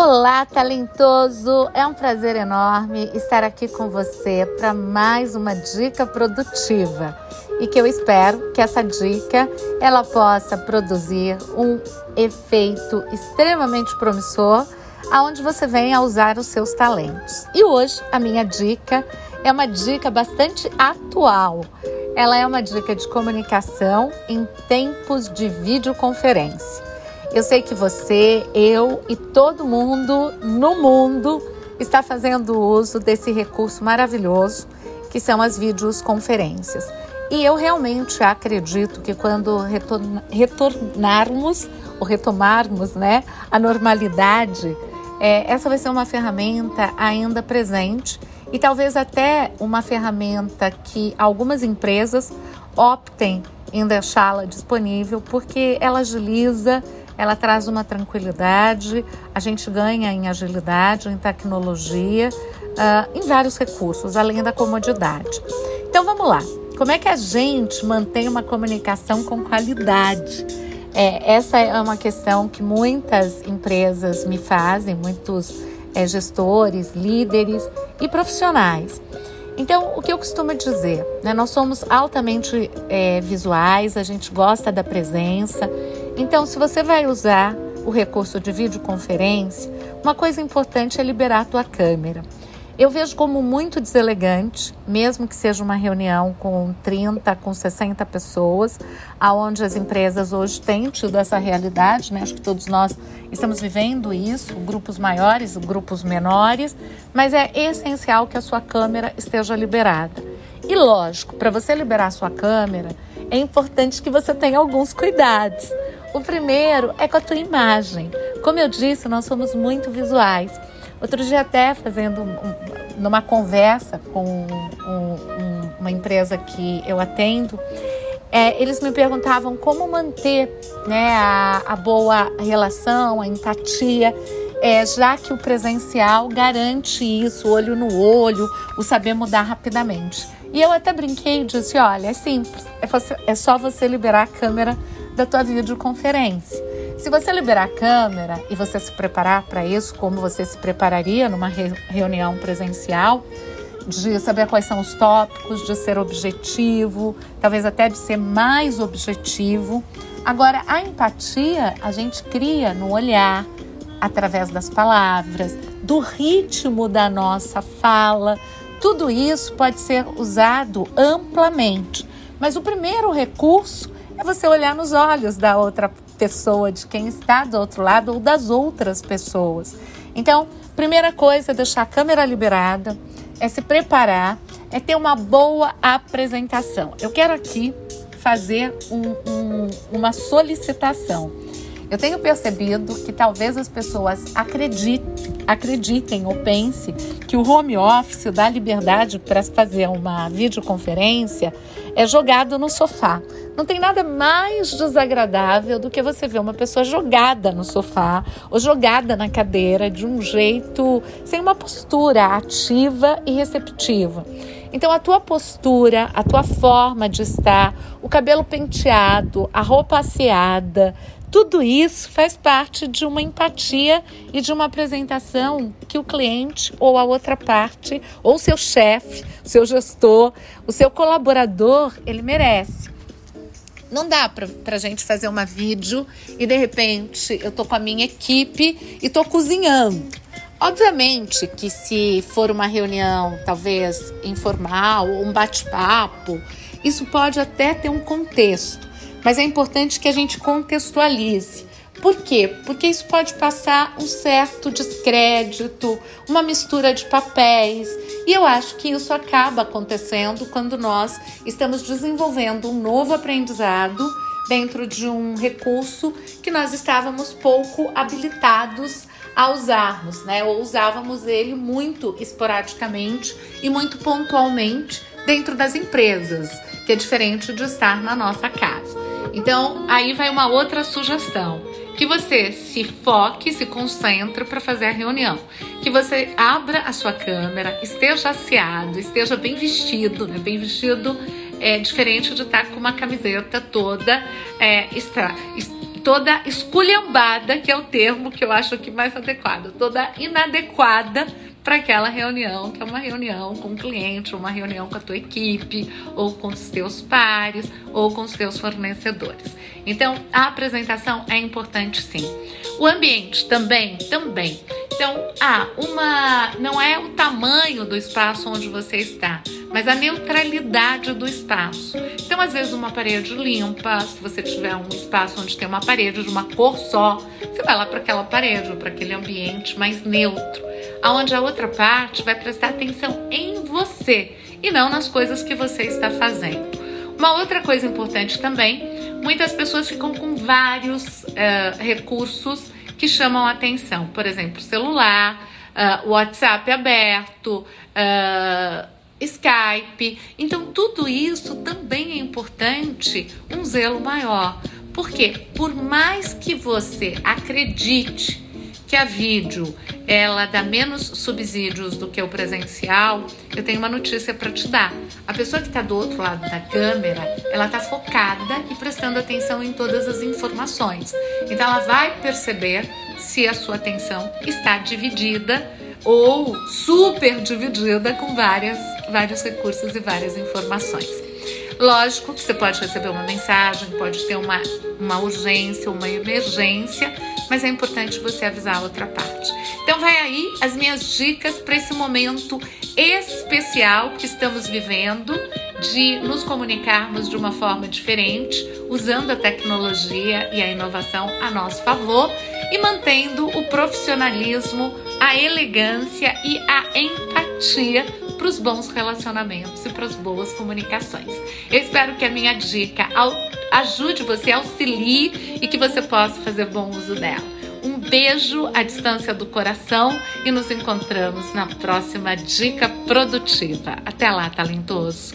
Olá, talentoso! É um prazer enorme estar aqui com você para mais uma dica produtiva e que eu espero que essa dica ela possa produzir um efeito extremamente promissor aonde você venha usar os seus talentos. E hoje a minha dica é uma dica bastante atual. Ela é uma dica de comunicação em tempos de videoconferência. Eu sei que você, eu e todo mundo no mundo está fazendo uso desse recurso maravilhoso que são as videoconferências. E eu realmente acredito que quando retornarmos ou retomarmos né, a normalidade, é, essa vai ser uma ferramenta ainda presente e talvez até uma ferramenta que algumas empresas optem em deixá-la disponível porque ela agiliza ela traz uma tranquilidade, a gente ganha em agilidade, em tecnologia, uh, em vários recursos, além da comodidade. Então vamos lá. Como é que a gente mantém uma comunicação com qualidade? É, essa é uma questão que muitas empresas me fazem, muitos é, gestores, líderes e profissionais. Então, o que eu costumo dizer? Né? Nós somos altamente é, visuais, a gente gosta da presença. Então, se você vai usar o recurso de videoconferência, uma coisa importante é liberar a tua câmera. Eu vejo como muito deselegante, mesmo que seja uma reunião com 30, com 60 pessoas, aonde as empresas hoje têm tido essa realidade, né? Acho que todos nós estamos vivendo isso, grupos maiores, grupos menores, mas é essencial que a sua câmera esteja liberada. E lógico, para você liberar a sua câmera, é importante que você tenha alguns cuidados. O primeiro é com a tua imagem. Como eu disse, nós somos muito visuais. Outro dia até fazendo um, numa conversa com um, um, uma empresa que eu atendo, é, eles me perguntavam como manter né, a, a boa relação, a empatia, é, já que o presencial garante isso, olho no olho, o saber mudar rapidamente. E eu até brinquei e disse: olha, é simples, é, é só você liberar a câmera da tua videoconferência. Se você liberar a câmera e você se preparar para isso, como você se prepararia numa re reunião presencial, de saber quais são os tópicos, de ser objetivo, talvez até de ser mais objetivo. Agora, a empatia a gente cria no olhar, através das palavras, do ritmo da nossa fala. Tudo isso pode ser usado amplamente. Mas o primeiro recurso é você olhar nos olhos da outra pessoa, de quem está do outro lado ou das outras pessoas. Então, primeira coisa é deixar a câmera liberada, é se preparar, é ter uma boa apresentação. Eu quero aqui fazer um, um, uma solicitação. Eu tenho percebido que talvez as pessoas acreditem, acreditem ou pensem que o home office dá liberdade para fazer uma videoconferência é jogado no sofá. Não tem nada mais desagradável do que você ver uma pessoa jogada no sofá ou jogada na cadeira de um jeito sem uma postura ativa e receptiva. Então, a tua postura, a tua forma de estar, o cabelo penteado, a roupa asseada, tudo isso faz parte de uma empatia e de uma apresentação que o cliente ou a outra parte, ou seu chefe, seu gestor, o seu colaborador, ele merece. Não dá para a gente fazer uma vídeo e de repente eu tô com a minha equipe e tô cozinhando. Obviamente que se for uma reunião talvez informal ou um bate-papo, isso pode até ter um contexto, mas é importante que a gente contextualize. Por quê? Porque isso pode passar um certo descrédito, uma mistura de papéis. E eu acho que isso acaba acontecendo quando nós estamos desenvolvendo um novo aprendizado dentro de um recurso que nós estávamos pouco habilitados a usarmos, né? Ou usávamos ele muito esporadicamente e muito pontualmente dentro das empresas, que é diferente de estar na nossa casa. Então, aí vai uma outra sugestão que você se foque, se concentre para fazer a reunião. Que você abra a sua câmera, esteja aseado, esteja bem vestido, né? Bem vestido é diferente de estar com uma camiseta toda é, extra, toda esculhambada, que é o termo que eu acho aqui mais adequado, toda inadequada para aquela reunião, que é uma reunião com o cliente, uma reunião com a tua equipe, ou com os teus pares, ou com os teus fornecedores. Então, a apresentação é importante sim. O ambiente também, também. Então, ah, uma não é o tamanho do espaço onde você está, mas a neutralidade do espaço. Então, às vezes, uma parede limpa, se você tiver um espaço onde tem uma parede de uma cor só, você vai lá para aquela parede ou para aquele ambiente mais neutro, aonde a outra parte vai prestar atenção em você e não nas coisas que você está fazendo. Uma outra coisa importante também, muitas pessoas ficam com vários uh, recursos que chamam atenção. Por exemplo, celular, uh, WhatsApp aberto, uh, Skype. Então, tudo isso também é importante um zelo maior. Porque por mais que você acredite que a vídeo ela dá menos subsídios do que o presencial, eu tenho uma notícia para te dar. A pessoa que está do outro lado da câmera, ela está focada e prestando atenção em todas as informações. Então ela vai perceber se a sua atenção está dividida ou super dividida com várias, vários recursos e várias informações. Lógico que você pode receber uma mensagem, pode ter uma, uma urgência, uma emergência, mas é importante você avisar a outra parte. Então vai aí as minhas dicas para esse momento especial que estamos vivendo de nos comunicarmos de uma forma diferente, usando a tecnologia e a inovação a nosso favor e mantendo o profissionalismo, a elegância e a empatia para os bons relacionamentos e para as boas comunicações. Eu espero que a minha dica ajude você, auxilie e que você possa fazer bom uso dela. Um beijo à distância do coração e nos encontramos na próxima dica produtiva. Até lá, talentoso!